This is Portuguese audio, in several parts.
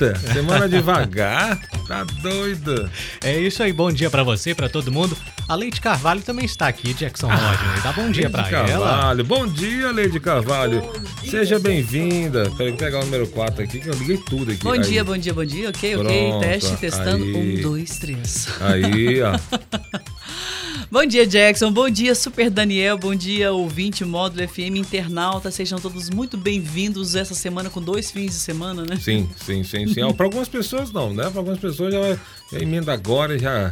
Eita, semana devagar, tá doido. É isso aí, bom dia para você, para todo mundo. A Leide Carvalho também está aqui, Jackson ah, Roger. Dá bom dia para ela. Bom dia, Leide Carvalho. Bom Seja bem-vinda. Peraí, vou pegar o número 4 aqui, que eu liguei tudo aqui. Bom aí. dia, bom dia, bom dia. Ok, Pronto, ok. Teste, testando. Aí. Um, dois, três. Aí, ó. Bom dia, Jackson. Bom dia, Super Daniel. Bom dia, ouvinte Módulo FM internauta. Sejam todos muito bem-vindos essa semana com dois fins de semana, né? Sim, sim, sim, sim. Para algumas pessoas não, né? Para algumas pessoas já, já emenda agora já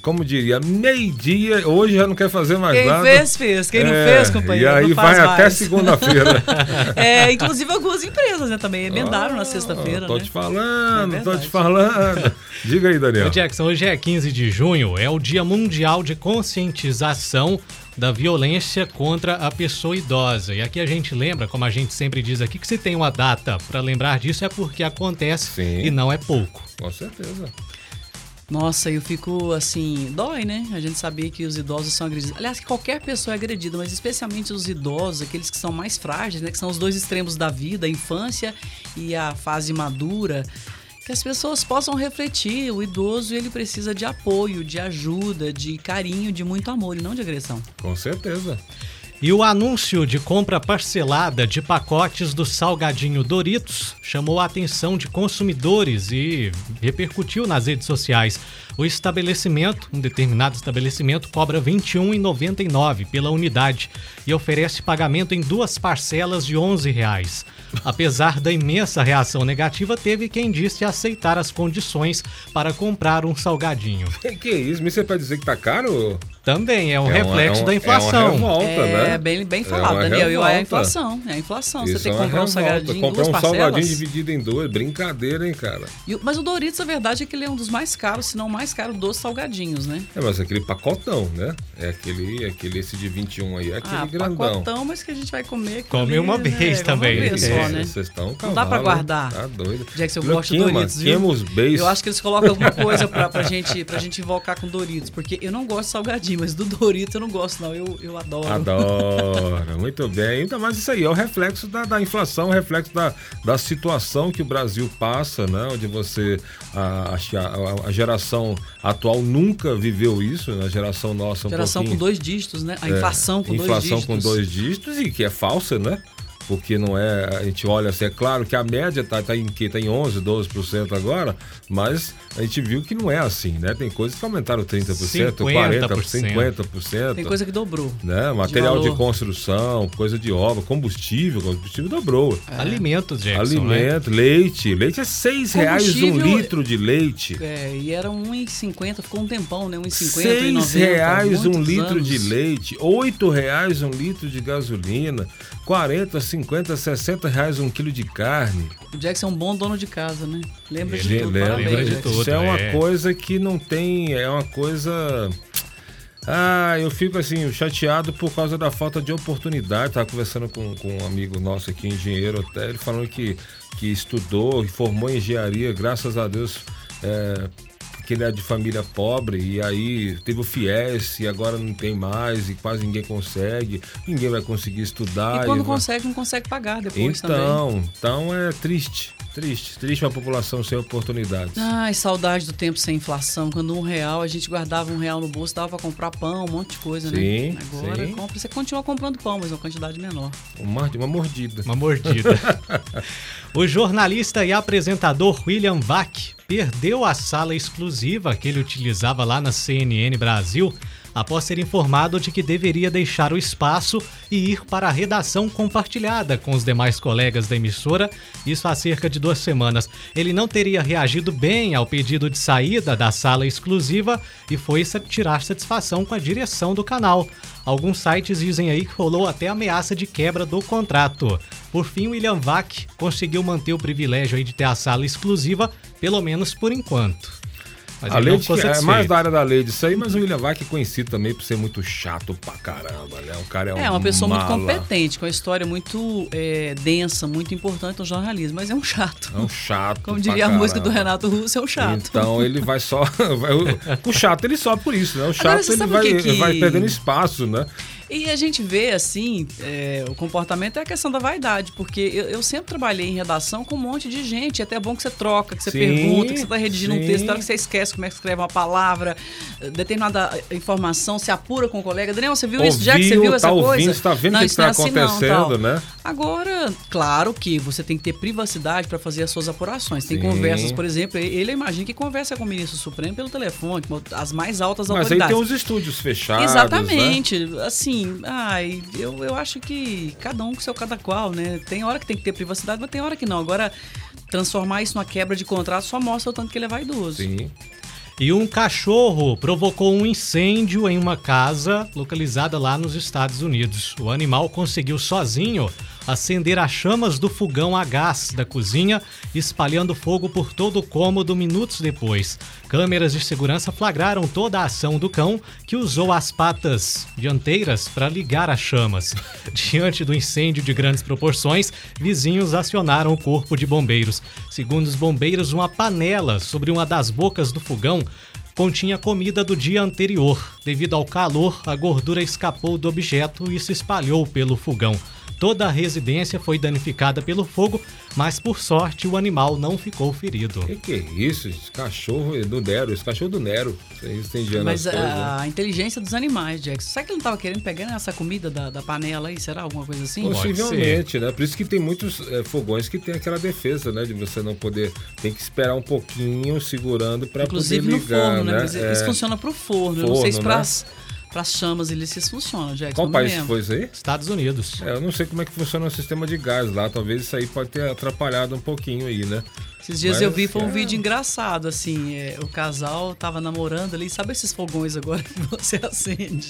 como diria, meio-dia, hoje já não quer fazer mais Quem nada. Quem fez, fez. Quem é, não fez, companheiro, E aí vai mais. até segunda-feira. é, inclusive algumas empresas, né, também emendaram na sexta-feira, Tô né? te falando, é tô te falando. Diga aí, Daniel. Ô, Jackson, hoje é 15 de junho, é o Dia Mundial de Conscientização da violência contra a pessoa idosa. E aqui a gente lembra, como a gente sempre diz aqui, que se tem uma data para lembrar disso é porque acontece Sim. e não é pouco. Com certeza. Nossa, eu fico assim, dói, né? A gente saber que os idosos são agredidos. Aliás, que qualquer pessoa é agredida, mas especialmente os idosos, aqueles que são mais frágeis, né? Que são os dois extremos da vida, a infância e a fase madura. Que as pessoas possam refletir. O idoso, ele precisa de apoio, de ajuda, de carinho, de muito amor e não de agressão. Com certeza. E o anúncio de compra parcelada de pacotes do salgadinho Doritos chamou a atenção de consumidores e repercutiu nas redes sociais. O estabelecimento, um determinado estabelecimento, cobra R$ 21,99 pela unidade e oferece pagamento em duas parcelas de 11 reais. Apesar da imensa reação negativa, teve quem disse aceitar as condições para comprar um salgadinho. Que, isso? Mas você pode dizer que tá caro? Também é um é reflexo uma, é um, da inflação. É, revolta, é né? bem, bem falado, é Daniel. Revolta. É a inflação. É a inflação. Isso Você tem que é comprar um salgadinho comprar duas um parcelas. salgadinho dividido em duas. Brincadeira, hein, cara? E, mas o Doritos, a verdade é que ele é um dos mais caros, se não mais caro dos salgadinhos, né? É, mas aquele pacotão, né? É aquele, aquele esse de 21 aí, é aquele ah, grandão. pacotão, mas que a gente vai comer. Come uma ali, vez né? também. Uma vez só, né? Vocês estão Não dá pra guardar. Tá doido. Jackson, eu gosto de Doritos, viu? os beijos. Eu acho que eles colocam alguma coisa pra, pra, gente, pra gente invocar com Doritos, porque eu não gosto de salgadinho, mas do Doritos eu não gosto, não. Eu, eu adoro. Adoro, muito bem. Ainda mais isso aí, é o reflexo da, da inflação, o reflexo da, da situação que o Brasil passa, né? Onde você. A, a, a geração atual nunca viveu isso, né? A geração nossa. Um geração com dois dígitos, né? A inflação é, com inflação dois dígitos. Inflação com dois dígitos e que é falsa, né? Porque não é. A gente olha assim, é claro que a média está tá em que? Tá em 11, 12% agora, mas a gente viu que não é assim, né? Tem coisas que aumentaram 30%, 50%. 40%, 50%. Tem coisa que dobrou. Né? Material de, de construção, coisa de obra, combustível, combustível dobrou. É. Alimentos, Jackson. Alimento, né? leite. Leite é 6 reais um litro de leite. É, e era 1,50, ficou um tempão, né? 1,50, 6 reais um litro anos. de leite, 8 reais um litro de gasolina, 40, 50, 60 reais um quilo de carne. O Jackson é um bom dono de casa, né? Lembra de tudo. Lembra, lembra de tudo. Isso é uma é. coisa que não tem. É uma coisa. Ah, eu fico assim, chateado por causa da falta de oportunidade. Estava conversando com, com um amigo nosso aqui, engenheiro até, ele falando que, que estudou, formou em engenharia, graças a Deus. É, que ele é de família pobre e aí teve o FIES e agora não tem mais e quase ninguém consegue, ninguém vai conseguir estudar. E quando e consegue, vai... não consegue pagar depois então, também. Então é triste, triste, triste uma população sem oportunidades. Ai, saudade do tempo sem inflação, quando um real a gente guardava um real no bolso, dava para comprar pão, um monte de coisa, né? sim, né? Agora sim. compra, você continua comprando pão, mas uma quantidade menor. Uma, uma mordida. Uma mordida. o jornalista e apresentador William Vac perdeu a sala exclusiva que ele utilizava lá na CNN Brasil após ser informado de que deveria deixar o espaço e ir para a redação compartilhada com os demais colegas da emissora, isso há cerca de duas semanas. Ele não teria reagido bem ao pedido de saída da sala exclusiva e foi tirar satisfação com a direção do canal. Alguns sites dizem aí que rolou até ameaça de quebra do contrato. Por fim, William Vac conseguiu manter o privilégio de ter a sala exclusiva, pelo menos por enquanto. Mas a Leide é mais da área da lei disso aí, mas o William Vac é conhecido também por ser muito chato pra caramba, né? O cara é, um é uma pessoa mala. muito competente, com uma história muito é, densa, muito importante no jornalismo, mas é um chato. É um chato. Como diria a música do Renato Russo, é um chato. Então ele vai só. o chato ele sobe por isso, né? O chato ele vai, que... vai perdendo espaço, né? E a gente vê, assim, é, o comportamento é a questão da vaidade, porque eu, eu, sempre trabalhei em redação com um monte de gente. É até bom que você troca, que você sim, pergunta, que você está redigindo sim. um texto, hora que você esquece como é que escreve uma palavra, determinada informação, se apura com o colega. Daniel, você viu Ouviu, isso? Já que você viu essa tá coisa? Ouvindo, está vendo o que está é assim, acontecendo, não, né? Agora, claro que você tem que ter privacidade para fazer as suas apurações. Tem sim. conversas, por exemplo, ele imagina que conversa com o ministro Supremo pelo telefone, as mais altas Mas autoridades. Mas aí tem os estúdios fechados. Exatamente. Né? Assim, ai, eu, eu acho que cada um com seu cada qual, né? Tem hora que tem que ter privacidade, mas tem hora que não. Agora, transformar isso numa quebra de contrato só mostra o tanto que ele é vaidoso. Sim. E um cachorro provocou um incêndio em uma casa localizada lá nos Estados Unidos. O animal conseguiu sozinho acender as chamas do fogão a gás da cozinha, espalhando fogo por todo o cômodo minutos depois. Câmeras de segurança flagraram toda a ação do cão, que usou as patas dianteiras para ligar as chamas. Diante do incêndio de grandes proporções, vizinhos acionaram o corpo de bombeiros. Segundo os bombeiros, uma panela sobre uma das bocas do fogão continha comida do dia anterior. Devido ao calor, a gordura escapou do objeto e se espalhou pelo fogão. Toda a residência foi danificada pelo fogo, mas por sorte o animal não ficou ferido. Que que é isso? Esse cachorro do Nero, esse cachorro do Nero. Mas a, coisas, né? a, inteligência dos animais, Jackson. Será que ele não estava querendo pegar essa comida da, da, panela aí? Será alguma coisa assim? Possivelmente, né? Por isso que tem muitos é, fogões que tem aquela defesa, né? De você não poder. Tem que esperar um pouquinho segurando para poder ligar. Inclusive no forno, né? né? Mas é... isso funciona para o forno. forno. Eu não sei se para né? para as chamas ilícitas funciona, Jackson. Qual país foi isso aí? Estados Unidos. É, eu não sei como é que funciona o sistema de gás lá. Talvez isso aí pode ter atrapalhado um pouquinho aí, né? Esses dias Mas, eu vi, foi um é... vídeo engraçado, assim, é, o casal tava namorando ali, sabe esses fogões agora que você acende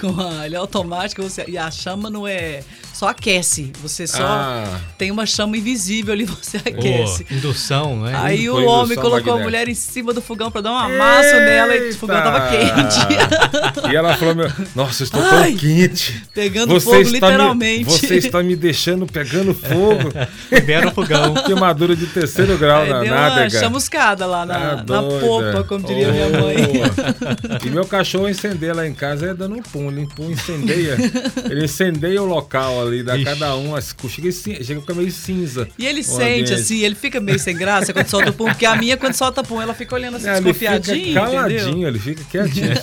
com a, ele é automático você, e a chama não é, só aquece, você só ah. tem uma chama invisível ali, você aquece. Oh, indução, né? Aí o homem colocou magnética. a mulher em cima do fogão para dar um amasso nela e o fogão tava quente. E ela falou, nossa, estou tão Ai, quente. Pegando você fogo literalmente. Me, você está me deixando pegando fogo. Libera o fogão. Queimadura de terceiro grau grau Aí na deu nádega. uma chamuscada lá na, tá na popa, como diria oh. minha mãe. e meu cachorro incender lá em casa é dando um pum. Ele pum, incendeia. ele incendeia o local ali, dá Ixi. cada um. Chega, chega a ficar meio cinza. E ele sente ambiente. assim, ele fica meio sem graça quando solta o pum, porque a minha, quando solta pum, ela fica olhando assim, é. Ele fica caladinho, entendeu? ele fica quietinho.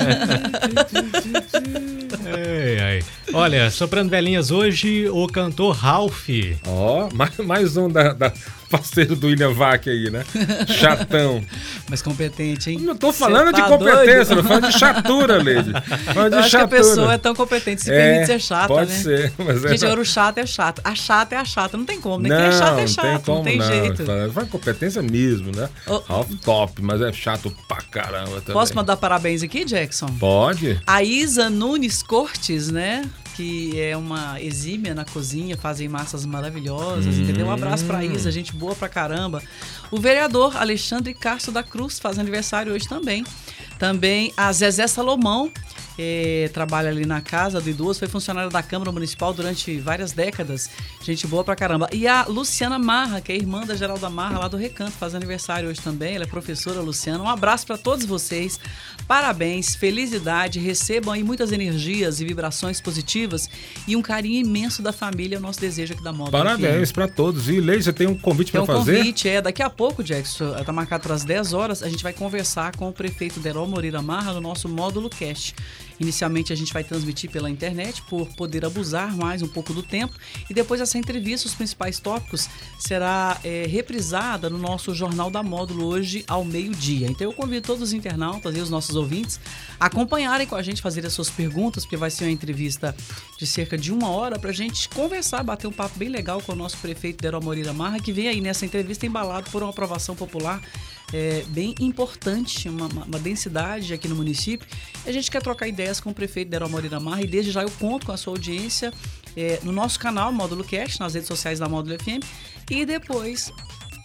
ei, ei. Olha, soprando velhinhas hoje, o cantor Ralph. Ó, oh, mais, mais um da, da parceiro do William Vac aí, né? Chatão. Mas competente, hein? Não tô falando tá de competência, doido? não falando de chatura, Lady. Falando de chatura. a pessoa é tão competente, se é, permite ser chata, pode né? ser. Mas é Gente, é... agora o chato é chato. A chata é a chata, não tem como, né? Não, Quem é chato é chato, tem como, não tem, não. jeito. Vai competência mesmo, né? Oh. Half top, mas é chato pra caramba também. Posso mandar parabéns aqui, Jackson? Pode. A Isa Nunes Cortes, né? Que é uma exímia na cozinha, fazem massas maravilhosas, hum. entendeu? Um abraço pra Isa, gente boa pra caramba. O vereador Alexandre Castro da Cruz faz aniversário hoje também. Também a Zezé Salomão, é, trabalha ali na casa do idoso, foi funcionária da Câmara Municipal durante várias décadas. Gente boa pra caramba. E a Luciana Marra, que é irmã da Geralda Marra, lá do Recanto, faz aniversário hoje também. Ela é professora, Luciana. Um abraço para todos vocês. Parabéns, felicidade, recebam aí muitas energias e vibrações positivas e um carinho imenso da família, é o nosso desejo aqui da moda. Parabéns para todos. E você tem um convite para um fazer? convite, é. Daqui a pouco, Jackson, tá marcado para as 10 horas, a gente vai conversar com o prefeito Derol Moreira Marra no nosso módulo cast. Inicialmente a gente vai transmitir pela internet por poder abusar mais um pouco do tempo e depois essa entrevista, os principais tópicos, será é, reprisada no nosso Jornal da Módulo hoje ao meio-dia. Então eu convido todos os internautas e os nossos ouvintes a acompanharem com a gente, fazer as suas perguntas, porque vai ser uma entrevista de cerca de uma hora para a gente conversar, bater um papo bem legal com o nosso prefeito Dero Moreira Marra, que vem aí nessa entrevista embalado por uma aprovação popular é, bem importante, uma, uma, densidade aqui no município. A gente quer trocar ideias com o prefeito Dero Moreira Marra e desde já eu conto com a sua audiência é, no nosso canal Módulo Cast, nas redes sociais da Módulo FM e depois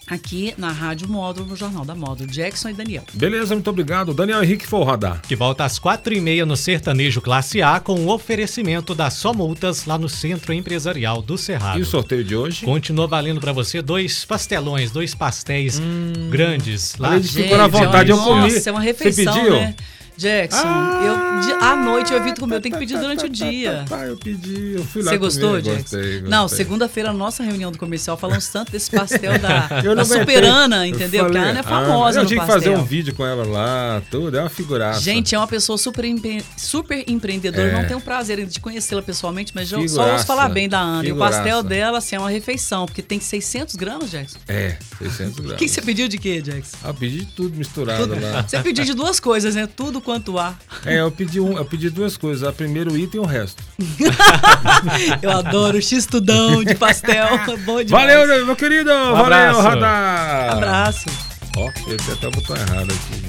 aqui na Rádio Módulo, no Jornal da Módulo. Jackson e Daniel. Beleza, muito obrigado. Daniel Henrique for radar. Que volta às quatro e meia no Sertanejo Classe A com o oferecimento da Só Multas lá no Centro Empresarial do Cerrado. E o sorteio de hoje? Continua valendo para você dois pastelões, dois pastéis hum. grandes. Lá. Gente, ficou na vontade, eu comi. Nossa, é uma refeição, você pediu? né? Jackson, ah, eu, à noite eu evito comer, eu tenho que pedir durante o dia. eu pedi, eu fui lá Você gostou, comer, Jackson? Gostei, gostei. Não, segunda-feira, nossa reunião do comercial, falamos tanto desse pastel da, da Super Ana, entendeu? Porque a Ana é famosa ah, Eu tinha que fazer um vídeo com ela lá, tudo, é uma figuraça. Gente, é uma pessoa super, empre... super empreendedora, é. não tenho o prazer de conhecê-la pessoalmente, mas figuraça, só ouço falar bem da Ana. E o pastel dela, assim, é uma refeição, porque tem 600 gramas, Jackson. É, 600 gramas. O que você pediu de quê, Jackson? Ah, eu pedi de tudo misturado tudo. lá. Você pediu de duas coisas, né? Tudo quanto há. É, eu pedi, um, eu pedi duas coisas. A primeiro item e o resto. eu adoro x-tudão de pastel. Bom demais. Valeu, meu querido. Um Valeu, abraço. Radar. Abraço. Ó, esse até botou errado aqui.